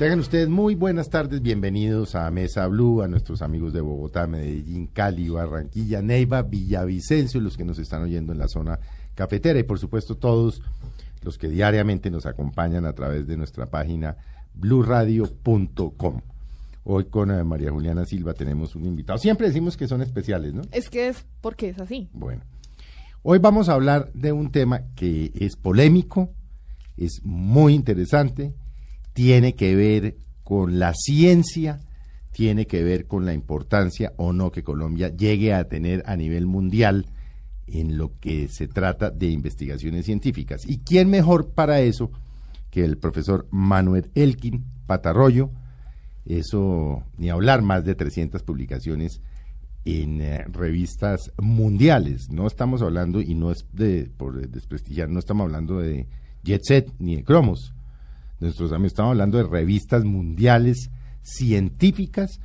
Tengan ustedes muy buenas tardes, bienvenidos a Mesa Blue, a nuestros amigos de Bogotá, Medellín, Cali, Barranquilla, Neiva, Villavicencio, los que nos están oyendo en la zona cafetera y por supuesto todos los que diariamente nos acompañan a través de nuestra página bluradio.com. Hoy con eh, María Juliana Silva tenemos un invitado. Siempre decimos que son especiales, ¿no? Es que es porque es así. Bueno, hoy vamos a hablar de un tema que es polémico, es muy interesante, tiene que ver con la ciencia, tiene que ver con la importancia o no que Colombia llegue a tener a nivel mundial en lo que se trata de investigaciones científicas. ¿Y quién mejor para eso que el profesor Manuel Elkin Patarroyo? Eso, ni hablar, más de 300 publicaciones en eh, revistas mundiales. No estamos hablando, y no es de, por desprestigiar, no estamos hablando de Jet Set ni de Cromos nuestros amigos, estamos hablando de revistas mundiales científicas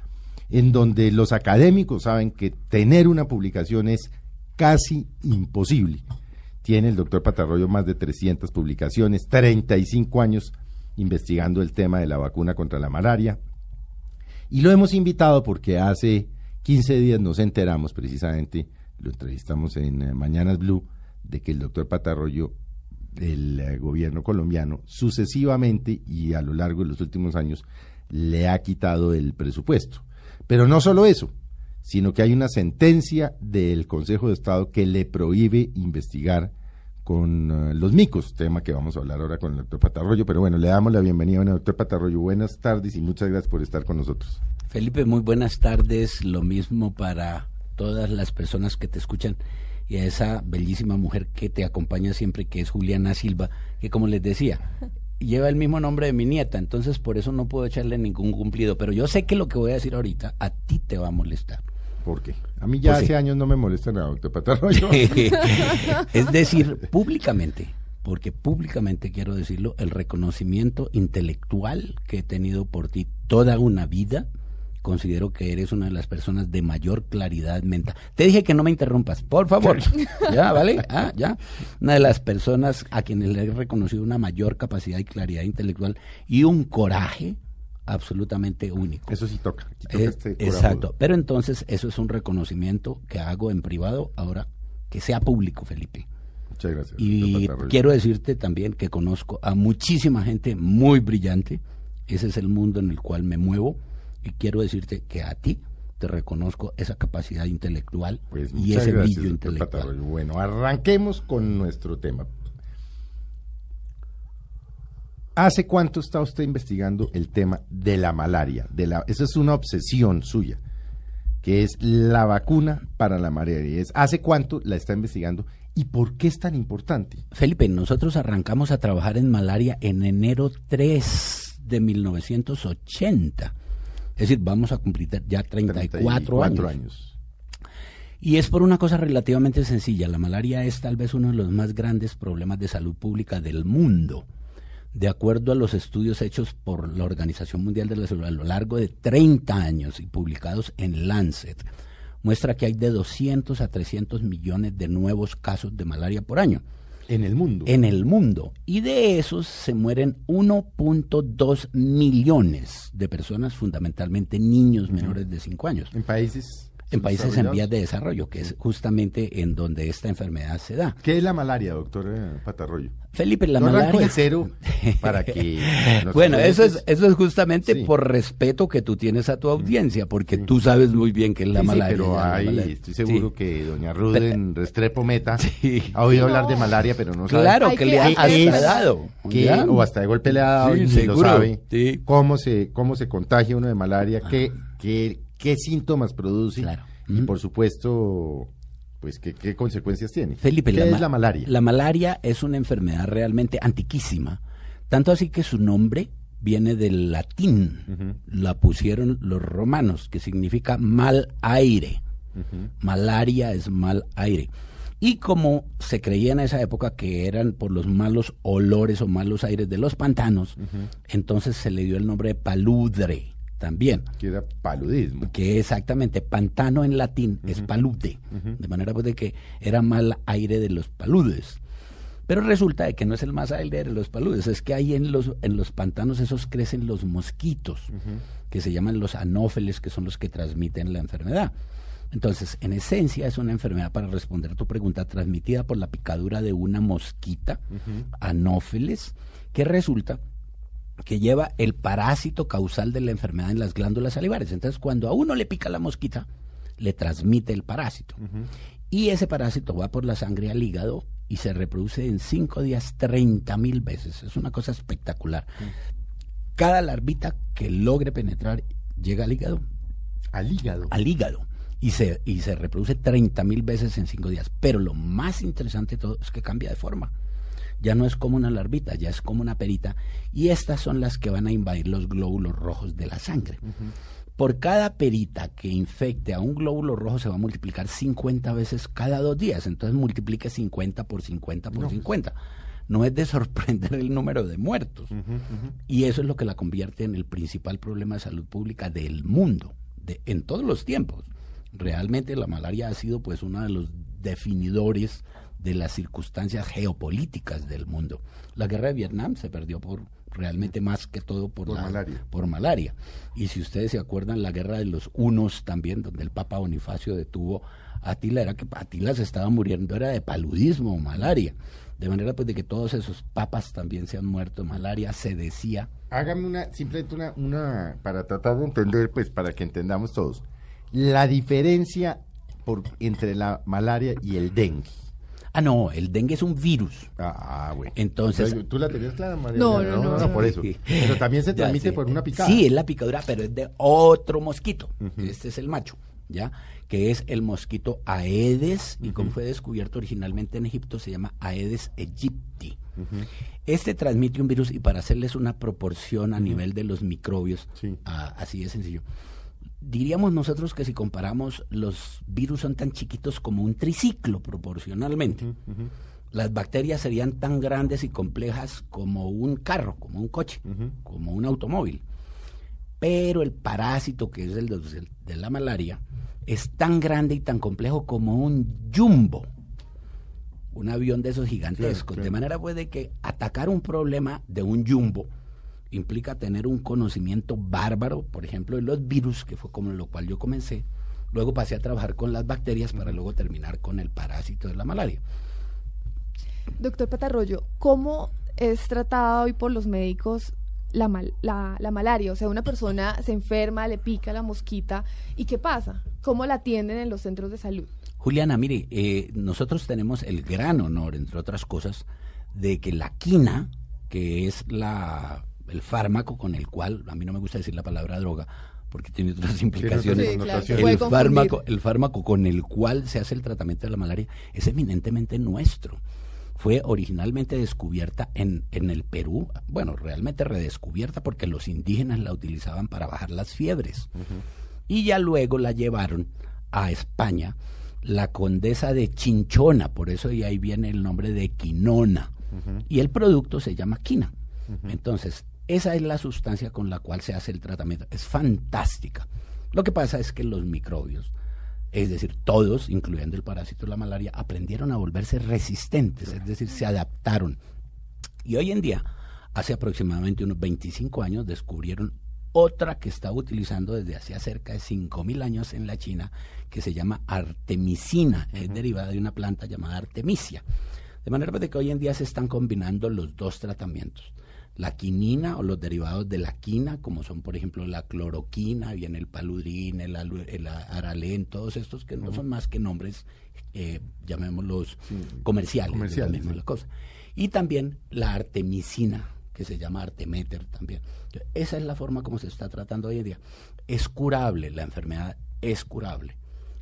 en donde los académicos saben que tener una publicación es casi imposible. Tiene el doctor Patarroyo más de 300 publicaciones, 35 años investigando el tema de la vacuna contra la malaria. Y lo hemos invitado porque hace 15 días nos enteramos precisamente, lo entrevistamos en eh, Mañanas Blue, de que el doctor Patarroyo el eh, gobierno colombiano sucesivamente y a lo largo de los últimos años le ha quitado el presupuesto. Pero no solo eso, sino que hay una sentencia del Consejo de Estado que le prohíbe investigar con eh, los micos, tema que vamos a hablar ahora con el doctor Patarroyo. Pero bueno, le damos la bienvenida al doctor Patarroyo. Buenas tardes y muchas gracias por estar con nosotros. Felipe, muy buenas tardes. Lo mismo para todas las personas que te escuchan y a esa bellísima mujer que te acompaña siempre, que es Juliana Silva, que como les decía, lleva el mismo nombre de mi nieta, entonces por eso no puedo echarle ningún cumplido, pero yo sé que lo que voy a decir ahorita a ti te va a molestar. ¿Por qué? A mí ya pues hace años no me molesta nada, doctor Patarroyo. es decir, públicamente, porque públicamente quiero decirlo, el reconocimiento intelectual que he tenido por ti toda una vida, considero que eres una de las personas de mayor claridad mental. Te dije que no me interrumpas, por favor. ya, ¿vale? Ah, ya. Una de las personas a quienes le he reconocido una mayor capacidad y claridad intelectual y un coraje absolutamente único. Eso sí toca. Eh, este exacto. Pero entonces eso es un reconocimiento que hago en privado ahora que sea público, Felipe. Muchas gracias. Y quiero decirte también que conozco a muchísima gente muy brillante. Ese es el mundo en el cual me muevo y quiero decirte que a ti te reconozco esa capacidad intelectual pues y ese brillo intelectual. Bueno, arranquemos con nuestro tema. ¿Hace cuánto está usted investigando el tema de la malaria? De la, esa es una obsesión suya, que es la vacuna para la malaria. Es, ¿Hace cuánto la está investigando y por qué es tan importante? Felipe, nosotros arrancamos a trabajar en malaria en enero 3 de 1980 es decir, vamos a cumplir ya 34, años. Y es por una cosa relativamente sencilla. La malaria es tal vez uno de los más grandes problemas de salud pública del mundo. De acuerdo a los estudios hechos por la Organización Mundial de la Salud a lo largo de 30 años y publicados en Lancet, muestra que hay de 200 a 300 millones de nuevos casos de malaria por año. En el mundo. En el mundo. Y de esos se mueren 1.2 millones de personas, fundamentalmente niños menores de 5 años. En países en países en vías de desarrollo, que es justamente en donde esta enfermedad se da. ¿Qué es la malaria, doctor eh, Patarroyo? Felipe, la malaria. de cero para que. bueno, eso es, eso es justamente por respeto que tú tienes a tu audiencia, porque tú sabes muy bien que es la malaria. pero hay, estoy seguro que doña Ruden Restrepo Meta ha oído hablar de malaria, pero no sabe. Claro, que, le ha dado. o hasta de golpe le ha dado y lo sabe. Cómo se, cómo se contagia uno de malaria, qué, qué qué síntomas produce y por supuesto pues qué, consecuencias tiene. Felipe, ¿qué es la malaria? La malaria es una enfermedad realmente antiquísima, tanto así que su nombre viene del latín, la pusieron los romanos, que significa mal aire. Malaria es mal aire. Y como se creía en esa época que eran por los malos olores o malos aires de los pantanos, entonces se le dio el nombre de paludre también. Que era paludismo. Que exactamente, pantano en latín es palude, de manera pues de que era mal aire de los paludes. Pero resulta que no es el más aire de los paludes, es que ahí en los, en los pantanos esos crecen los mosquitos, que se llaman los anófeles, que son los que transmiten la enfermedad. Entonces, en esencia es una enfermedad, para responder a tu pregunta, transmitida por la picadura de una mosquita, anófeles, que resulta que lleva el parásito causal de la enfermedad en las glándulas salivares. Entonces, cuando a uno le pica la mosquita, le transmite el parásito. Y ese parásito va por la sangre al hígado y se reproduce en cinco días 30 mil veces. Es una cosa espectacular. Cada larvita que logre penetrar llega al hígado. Al hígado. Al hígado. Y se, y se reproduce 30 mil veces en cinco días. Pero lo más interesante de todo es que cambia de forma ya no es como una larvita, ya es como una perita, y estas son las que van a invadir los glóbulos rojos de la sangre. Por cada perita que infecte a un glóbulo rojo se va a multiplicar 50 veces cada dos días, entonces multiplique 50 por 50 por 50. Pues. No es de sorprender el número de muertos. Y eso es lo que la convierte en el principal problema de salud pública del mundo, de, en todos los tiempos. Realmente la malaria ha sido pues uno de los definidores de las circunstancias geopolíticas del mundo. La guerra de Vietnam se perdió por realmente más que todo por, malaria. por malaria. Y si ustedes se acuerdan, la guerra de los unos también, donde el Papa Bonifacio detuvo a Atila, era que Atila se estaba muriendo, era de paludismo o malaria. De manera pues de que todos esos papas también se han muerto de malaria, se decía. Hágame una, simplemente una, una, para tratar de entender, pues para que entendamos todos, la diferencia por, entre la malaria y el dengue. Ah, no, el dengue es un virus. Ah, bueno. Entonces. ¿Tú la tenías clara, María? No, no, no. por eso. Pero también se transmite por una picada. Sí, es la picadura, pero es de otro mosquito. Este es el macho, ¿ya? Que es el mosquito Aedes, y como fue descubierto originalmente en Egipto, se llama Aedes aegypti. Este transmite un virus, y para hacerles una proporción a nivel de los microbios, así de sencillo diríamos nosotros que si comparamos, los virus son tan chiquitos como un triciclo proporcionalmente. Las bacterias serían tan grandes y complejas como un carro, como un coche, como un automóvil. Pero el parásito, que es el de, la malaria, es tan grande y tan complejo como un jumbo, un avión de esos gigantescos. De manera puede que atacar un problema de un jumbo implica tener un conocimiento bárbaro, por ejemplo, de los virus, que fue como lo cual yo comencé. Luego pasé a trabajar con las bacterias para luego terminar con el parásito de la malaria. Doctor Patarroyo, ¿cómo es tratada hoy por los médicos la, la, malaria? O sea, una persona se enferma, le pica la mosquita, ¿y qué pasa? ¿Cómo la atienden en los centros de salud? Juliana, mire, eh, nosotros tenemos el gran honor, entre otras cosas, de que la quina, que es la el fármaco con el cual, a mí no me gusta decir la palabra droga, porque tiene otras implicaciones. el, fármaco, el fármaco con el cual se hace el tratamiento de la malaria es eminentemente nuestro. Fue originalmente descubierta en, en el Perú, bueno, realmente redescubierta porque los indígenas la utilizaban para bajar las fiebres. Y ya luego la llevaron a España, la condesa de Chinchona, por eso y ahí viene el nombre de quinona. Y el producto se llama quina. Entonces, esa es la sustancia con la cual se hace el tratamiento. Es fantástica. Lo que pasa es que los microbios, es decir, todos, incluyendo el parásito de la malaria, aprendieron a volverse resistentes, es decir, se adaptaron. Y hoy en día, hace aproximadamente unos 25 años, descubrieron otra que estaba utilizando desde hacía cerca de 5.000 años en la China, que se llama artemisina, es derivada de una planta llamada artemisia. De manera que hoy en día se están combinando los dos tratamientos la quinina o los derivados de la quina, como son por ejemplo la cloroquina, bien el paludrin, el, el aralén, todos estos que no son más que nombres, eh, llamémoslos comerciales, comerciales la cosa. Y también la artemisina, que se llama artemeter también. Esa es la forma como se está tratando hoy en día. Es curable, la enfermedad es curable.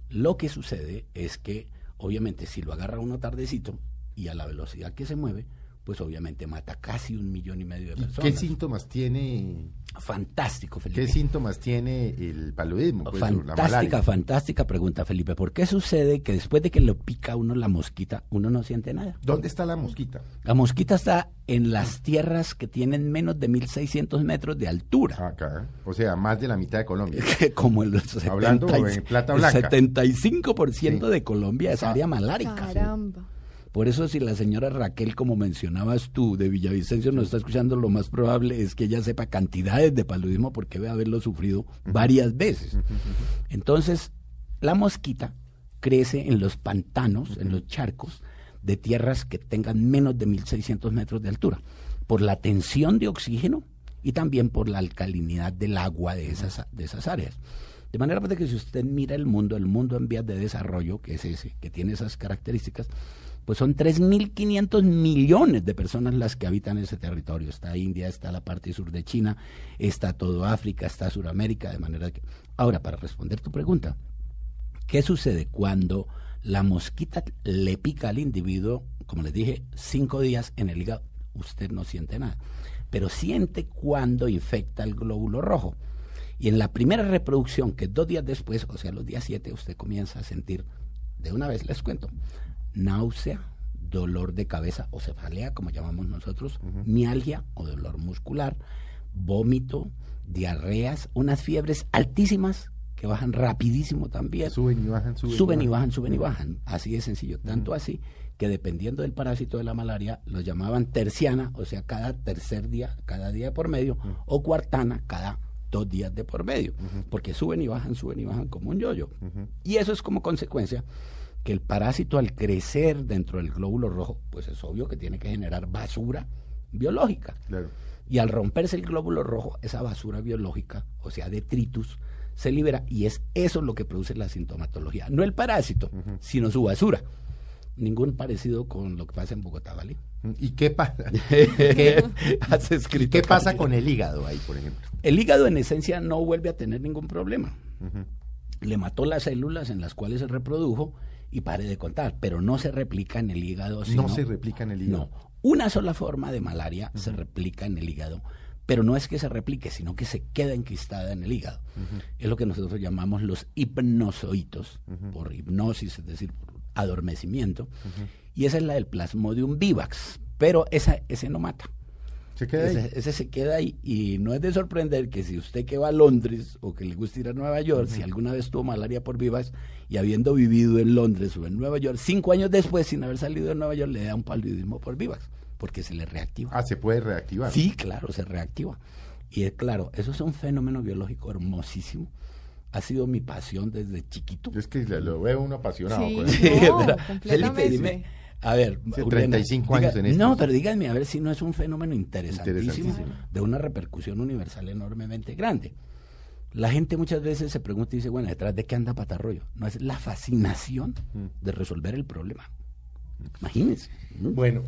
Lo que sucede es que, obviamente, si lo agarra uno tardecito y a la velocidad que se mueve, pues obviamente mata casi un millón y medio de personas. ¿Qué síntomas tiene? Fantástico, Felipe. ¿Qué síntomas tiene el paludismo? Pues, fantástica, fantástica pregunta, Felipe. ¿Por qué sucede que después de que lo pica uno la mosquita, uno no siente nada? ¿Dónde está la mosquita? La mosquita está en las tierras que tienen menos de 1.600 metros de altura. Acá, o sea, más de la mitad de Colombia. Como el, Hablando en plata blanca. El 75% de Colombia es área malárica. Caramba. Por eso si la señora Raquel, como mencionabas tú, de Villavicencio nos está escuchando, lo más probable es que ella sepa cantidades de paludismo porque debe haberlo sufrido varias veces. Entonces, la mosquita crece en los pantanos, en los charcos de tierras que tengan menos de 1.600 metros de altura, por la tensión de oxígeno y también por la alcalinidad del agua de esas, de esas áreas. De manera pues, que si usted mira el mundo, el mundo en vías de desarrollo, que es ese, que tiene esas características, pues son 3.500 millones de personas las que habitan ese territorio. Está India, está la parte sur de China, está todo África, está Sudamérica, de manera que... Ahora, para responder tu pregunta, ¿qué sucede cuando la mosquita le pica al individuo, como les dije, cinco días en el hígado? Usted no siente nada, pero siente cuando infecta el glóbulo rojo. Y en la primera reproducción, que dos días después, o sea, los días siete, usted comienza a sentir, de una vez les cuento, náusea, dolor de cabeza o cefalea, como llamamos nosotros, mialgia o dolor muscular, vómito, diarreas, unas fiebres altísimas que bajan rapidísimo también. Suben y bajan, suben, suben y bajan. Suben y bajan, Así de sencillo. Tanto así que dependiendo del parásito de la malaria, lo llamaban terciana, o sea, cada tercer día, cada día por medio, o cuartana, cada dos días de por medio, porque suben y bajan, suben y bajan como un yoyo. Y eso es como consecuencia que el parásito al crecer dentro del glóbulo rojo, pues es obvio que tiene que generar basura biológica. Y al romperse el glóbulo rojo, esa basura biológica, o sea, detritus, se libera y es eso lo que produce la sintomatología. No el parásito, sino su basura. Ningún parecido con lo que pasa en Bogotá, ¿vale? ¿Y qué pasa? ¿Qué, ¿Qué pasa con el hígado ahí, por ejemplo? El hígado en esencia no vuelve a tener ningún problema. Le mató las células en las cuales se reprodujo y pare de contar, pero no se replica en el hígado. no se replica en el hígado. No, una sola forma de malaria se replica en el hígado, pero no es que se replique, sino que se queda enquistada en el hígado. Es lo que nosotros llamamos los hipnozoitos, por hipnosis, es decir, por adormecimiento. Y esa es la del plasmodium vivax, pero esa, ese no mata. Se queda ese, ahí. ese, se queda ahí. Y no es de sorprender que si usted que va a Londres o que le gusta ir a Nueva York, si alguna vez tuvo malaria por vivas y habiendo vivido en Londres o en Nueva York, cinco años después, sin haber salido de Nueva York, le da un paludismo por vivas, porque se le reactiva. Ah, se puede reactivar. Sí, claro, se reactiva. Y es claro, eso es un fenómeno biológico hermosísimo. Ha sido mi pasión desde chiquito. Es que lo veo uno apasionado. Sí, con no, eso. completamente. dime, a ver, Juliana, 35 años en esto. No, pero díganme a ver si no es un fenómeno interesantísimo, Interesantísimo. de una repercusión universal enormemente grande. La gente muchas veces se pregunta y dice, bueno, ¿detrás de qué anda Patarroyo? No es la fascinación Mm. de resolver el problema. Imagínense. ¿no? Bueno,